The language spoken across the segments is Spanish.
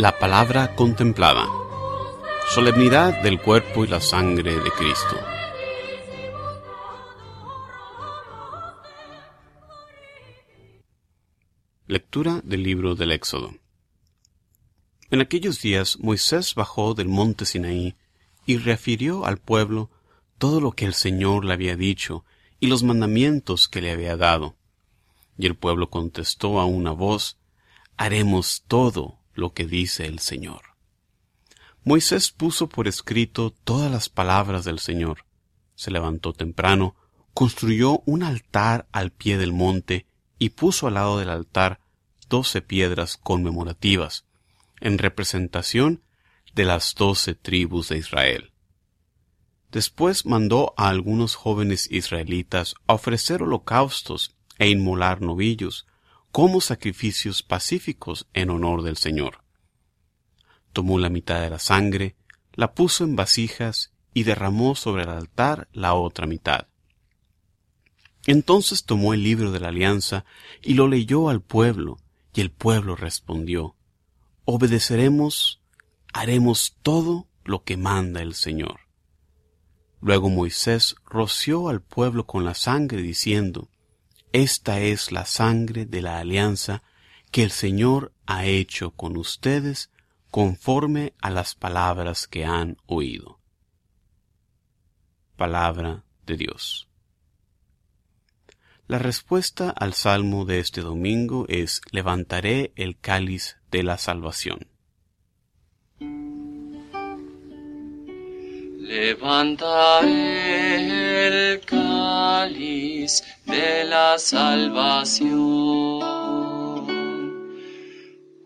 La palabra contemplada. Solemnidad del cuerpo y la sangre de Cristo. Lectura del libro del Éxodo. En aquellos días Moisés bajó del monte Sinaí y refirió al pueblo todo lo que el Señor le había dicho y los mandamientos que le había dado. Y el pueblo contestó a una voz, Haremos todo lo que dice el Señor. Moisés puso por escrito todas las palabras del Señor. Se levantó temprano, construyó un altar al pie del monte y puso al lado del altar doce piedras conmemorativas, en representación de las doce tribus de Israel. Después mandó a algunos jóvenes israelitas a ofrecer holocaustos e inmolar novillos como sacrificios pacíficos en honor del Señor. Tomó la mitad de la sangre, la puso en vasijas y derramó sobre el altar la otra mitad. Entonces tomó el libro de la alianza y lo leyó al pueblo, y el pueblo respondió, Obedeceremos, haremos todo lo que manda el Señor. Luego Moisés roció al pueblo con la sangre, diciendo, Esta es la sangre de la alianza que el Señor ha hecho con ustedes conforme a las palabras que han oído. Palabra de Dios. La respuesta al salmo de este domingo es Levantaré el cáliz de la salvación. Levantaré el cáliz de la salvación.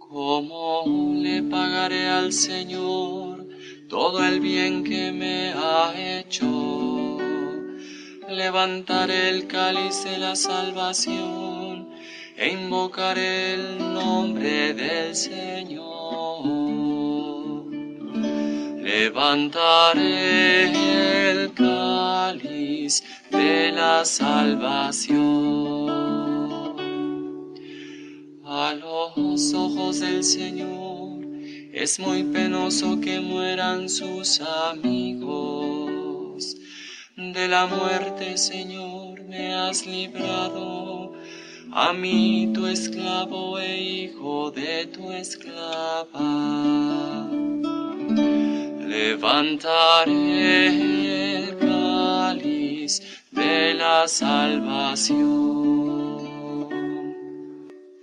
¿Cómo le pagaré al Señor todo el bien que me ha hecho? Levantaré el cáliz de la salvación e invocaré el nombre del Señor. Levantaré el cáliz de la salvación. A los ojos del Señor es muy penoso que mueran sus amigos. De la muerte, Señor, me has librado. A mí, tu esclavo e hijo de tu esclava. Levantaré el cáliz de la salvación.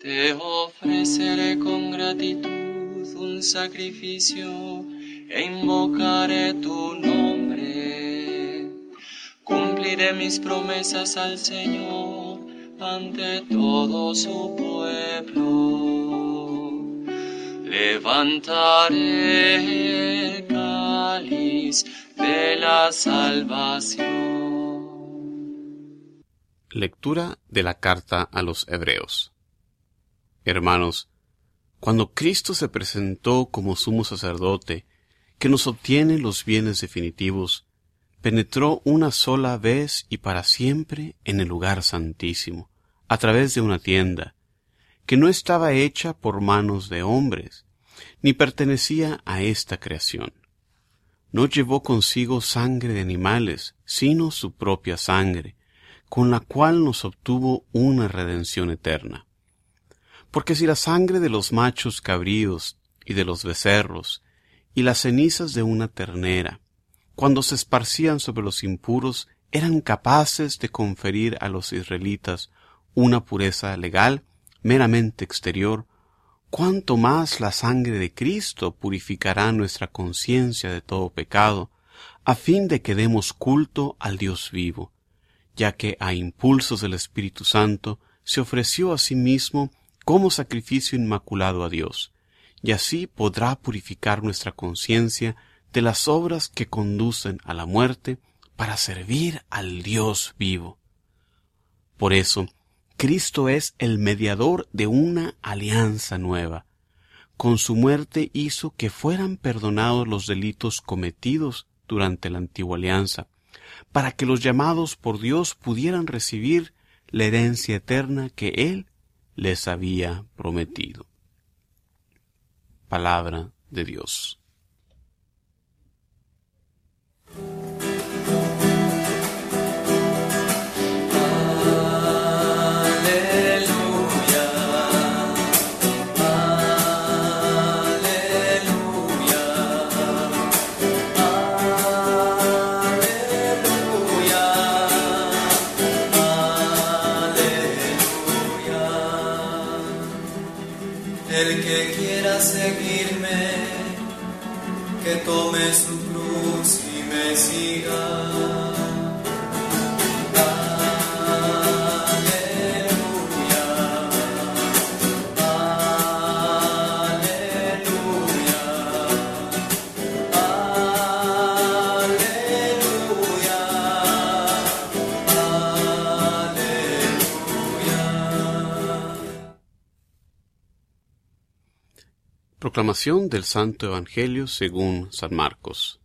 Te ofreceré con gratitud un sacrificio e invocaré tu nombre. Cumpliré mis promesas al Señor ante todo su pueblo. Levantaré el de la salvación. Lectura de la carta a los Hebreos. Hermanos, cuando Cristo se presentó como sumo sacerdote, que nos obtiene los bienes definitivos, penetró una sola vez y para siempre en el lugar santísimo, a través de una tienda, que no estaba hecha por manos de hombres, ni pertenecía a esta creación. No llevó consigo sangre de animales, sino su propia sangre, con la cual nos obtuvo una redención eterna. Porque si la sangre de los machos cabríos y de los becerros, y las cenizas de una ternera, cuando se esparcían sobre los impuros, eran capaces de conferir a los israelitas una pureza legal, meramente exterior, cuánto más la sangre de Cristo purificará nuestra conciencia de todo pecado, a fin de que demos culto al Dios vivo, ya que a impulsos del Espíritu Santo se ofreció a sí mismo como sacrificio inmaculado a Dios, y así podrá purificar nuestra conciencia de las obras que conducen a la muerte para servir al Dios vivo. Por eso, Cristo es el mediador de una alianza nueva. Con su muerte hizo que fueran perdonados los delitos cometidos durante la antigua alianza, para que los llamados por Dios pudieran recibir la herencia eterna que Él les había prometido. palabra de Dios. Del Santo Evangelio según San Marcos.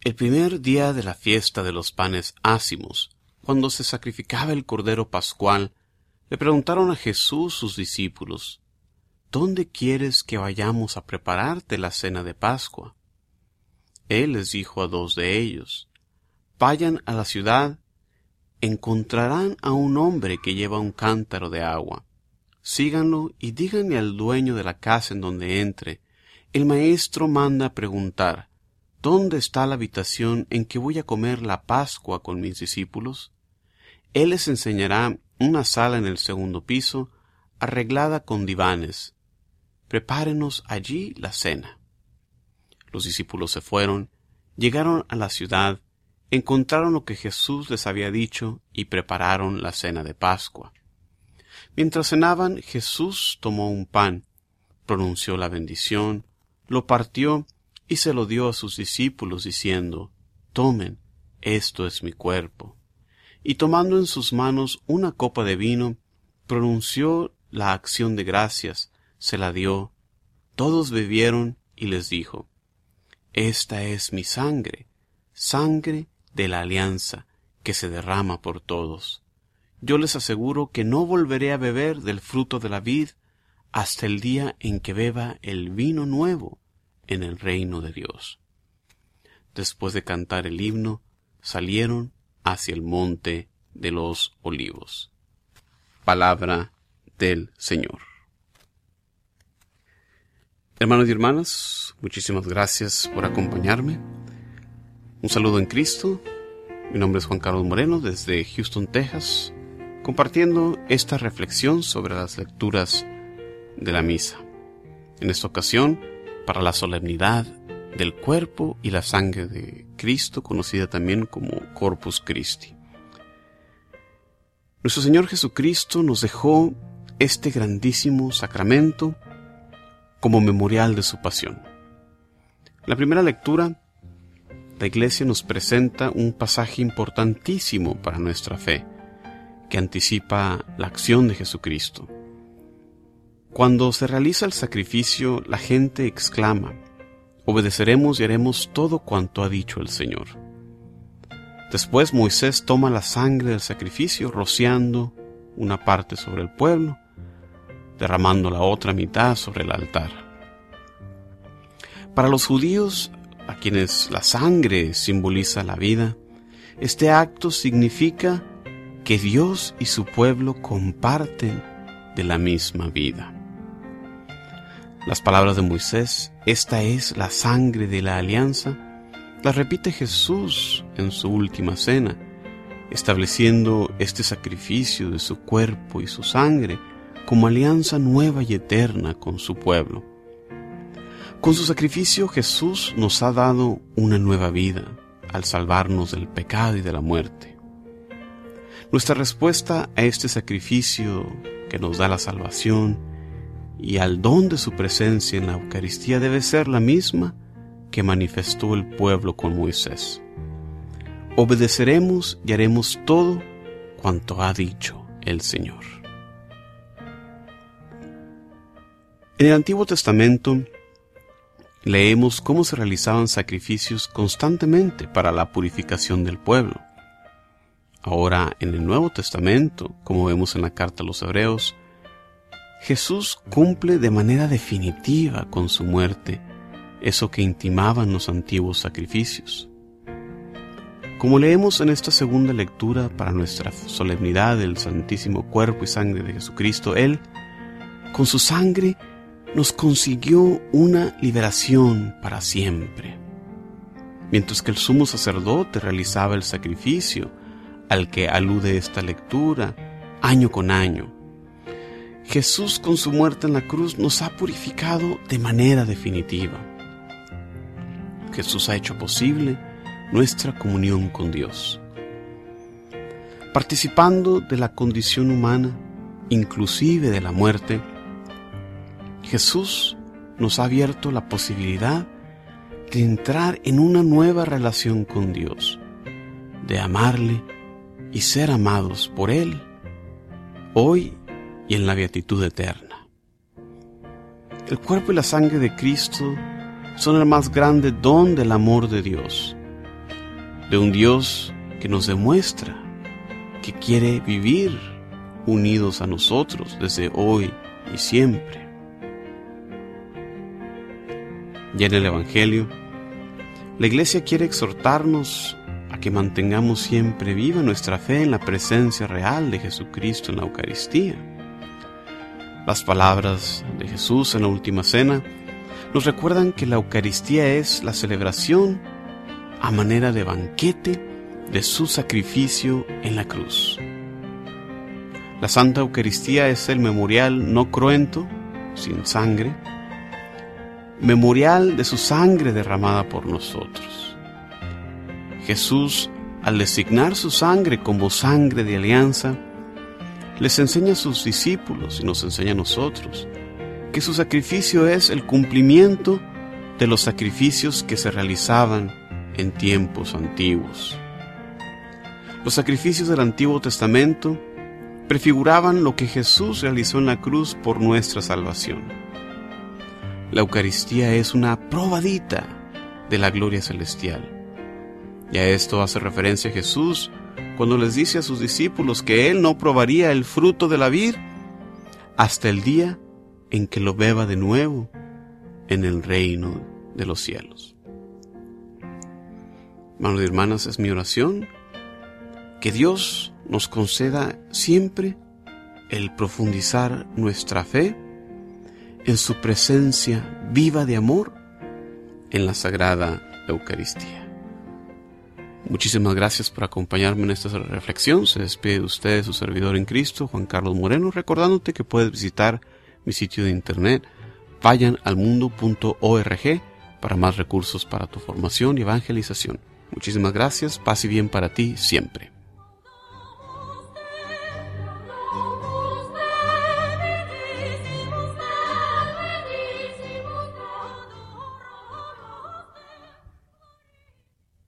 El primer día de la fiesta de los panes ácimos, cuando se sacrificaba el Cordero Pascual, le preguntaron a Jesús sus discípulos, ¿Dónde quieres que vayamos a prepararte la cena de Pascua? Él les dijo a dos de ellos, Vayan a la ciudad, encontrarán a un hombre que lleva un cántaro de agua síganlo y díganle al dueño de la casa en donde entre, el maestro manda preguntar, ¿dónde está la habitación en que voy a comer la Pascua con mis discípulos? Él les enseñará una sala en el segundo piso, arreglada con divanes. Prepárenos allí la cena. Los discípulos se fueron, llegaron a la ciudad, encontraron lo que Jesús les había dicho y prepararon la cena de Pascua. Mientras cenaban, Jesús tomó un pan, pronunció la bendición, lo partió y se lo dio a sus discípulos, diciendo, Tomen, esto es mi cuerpo. Y tomando en sus manos una copa de vino, pronunció la acción de gracias, se la dio, todos bebieron y les dijo, Esta es mi sangre, sangre de la alianza, que se derrama por todos yo les aseguro que no volveré a beber del fruto de la vid hasta el día en que beba el vino nuevo en el reino de Dios. Después de cantar el himno, salieron hacia el monte de los olivos. Palabra del Señor. Hermanos y hermanas, muchísimas gracias por acompañarme. Un saludo en Cristo. Mi nombre es Juan Carlos Moreno desde Houston, Texas, compartiendo esta reflexión sobre las lecturas de la misa. En esta ocasión, para la solemnidad del cuerpo y la sangre de Cristo, conocida también como Corpus Christi. Nuestro Señor Jesucristo nos dejó este grandísimo sacramento como memorial de su pasión. La primera lectura, la Iglesia nos presenta un pasaje importantísimo para nuestra fe, que anticipa la acción de Jesucristo. Cuando se realiza el sacrificio, la gente exclama, obedeceremos y haremos todo cuanto ha dicho el Señor. Después Moisés toma la sangre del sacrificio, rociando una parte sobre el pueblo, derramando la otra mitad sobre el altar. Para los judíos, a quienes la sangre simboliza la vida, este acto significa que Dios y su pueblo comparten de la misma vida. Las palabras de Moisés, esta es la sangre de la alianza, las repite Jesús en su última cena, estableciendo este sacrificio de su cuerpo y su sangre como alianza nueva y eterna con su pueblo. Con su sacrificio Jesús nos ha dado una nueva vida al salvarnos del pecado y de la muerte. Nuestra respuesta a este sacrificio que nos da la salvación y al don de su presencia en la Eucaristía debe ser la misma que manifestó el pueblo con Moisés. Obedeceremos y haremos todo cuanto ha dicho el Señor. En el Antiguo Testamento leemos cómo se realizaban sacrificios constantemente para la purificación del pueblo. Ahora, en el Nuevo Testamento, como vemos en la carta a los Hebreos, Jesús cumple de manera definitiva con su muerte eso que intimaban los antiguos sacrificios. Como leemos en esta segunda lectura para nuestra solemnidad del Santísimo Cuerpo y Sangre de Jesucristo, Él, con su sangre, nos consiguió una liberación para siempre. Mientras que el sumo sacerdote realizaba el sacrificio al que alude esta lectura año con año, Jesús con su muerte en la cruz nos ha purificado de manera definitiva. Jesús ha hecho posible nuestra comunión con Dios. Participando de la condición humana, inclusive de la muerte, Jesús nos ha abierto la posibilidad de entrar en una nueva relación con Dios, de amarle y ser amados por Él, hoy y en la beatitud eterna. El cuerpo y la sangre de Cristo son el más grande don del amor de Dios, de un Dios que nos demuestra que quiere vivir unidos a nosotros desde hoy y siempre. Y en el Evangelio, la Iglesia quiere exhortarnos que mantengamos siempre viva nuestra fe en la presencia real de Jesucristo en la Eucaristía. Las palabras de Jesús en la última cena nos recuerdan que la Eucaristía es la celebración a manera de banquete de su sacrificio en la cruz. La Santa Eucaristía es el memorial no cruento, sin sangre, memorial de su sangre derramada por nosotros. Jesús, al designar su sangre como sangre de alianza, les enseña a sus discípulos y nos enseña a nosotros que su sacrificio es el cumplimiento de los sacrificios que se realizaban en tiempos antiguos. Los sacrificios del Antiguo Testamento prefiguraban lo que Jesús realizó en la cruz por nuestra salvación. La Eucaristía es una probadita de la gloria celestial. Y a esto hace referencia Jesús cuando les dice a sus discípulos que Él no probaría el fruto de la vid hasta el día en que lo beba de nuevo en el reino de los cielos. Hermanos y hermanas, es mi oración que Dios nos conceda siempre el profundizar nuestra fe en su presencia viva de amor en la Sagrada Eucaristía. Muchísimas gracias por acompañarme en esta reflexión. Se despide de usted su servidor en Cristo, Juan Carlos Moreno, recordándote que puedes visitar mi sitio de internet vayanalmundo.org para más recursos para tu formación y evangelización. Muchísimas gracias, paz y bien para ti siempre.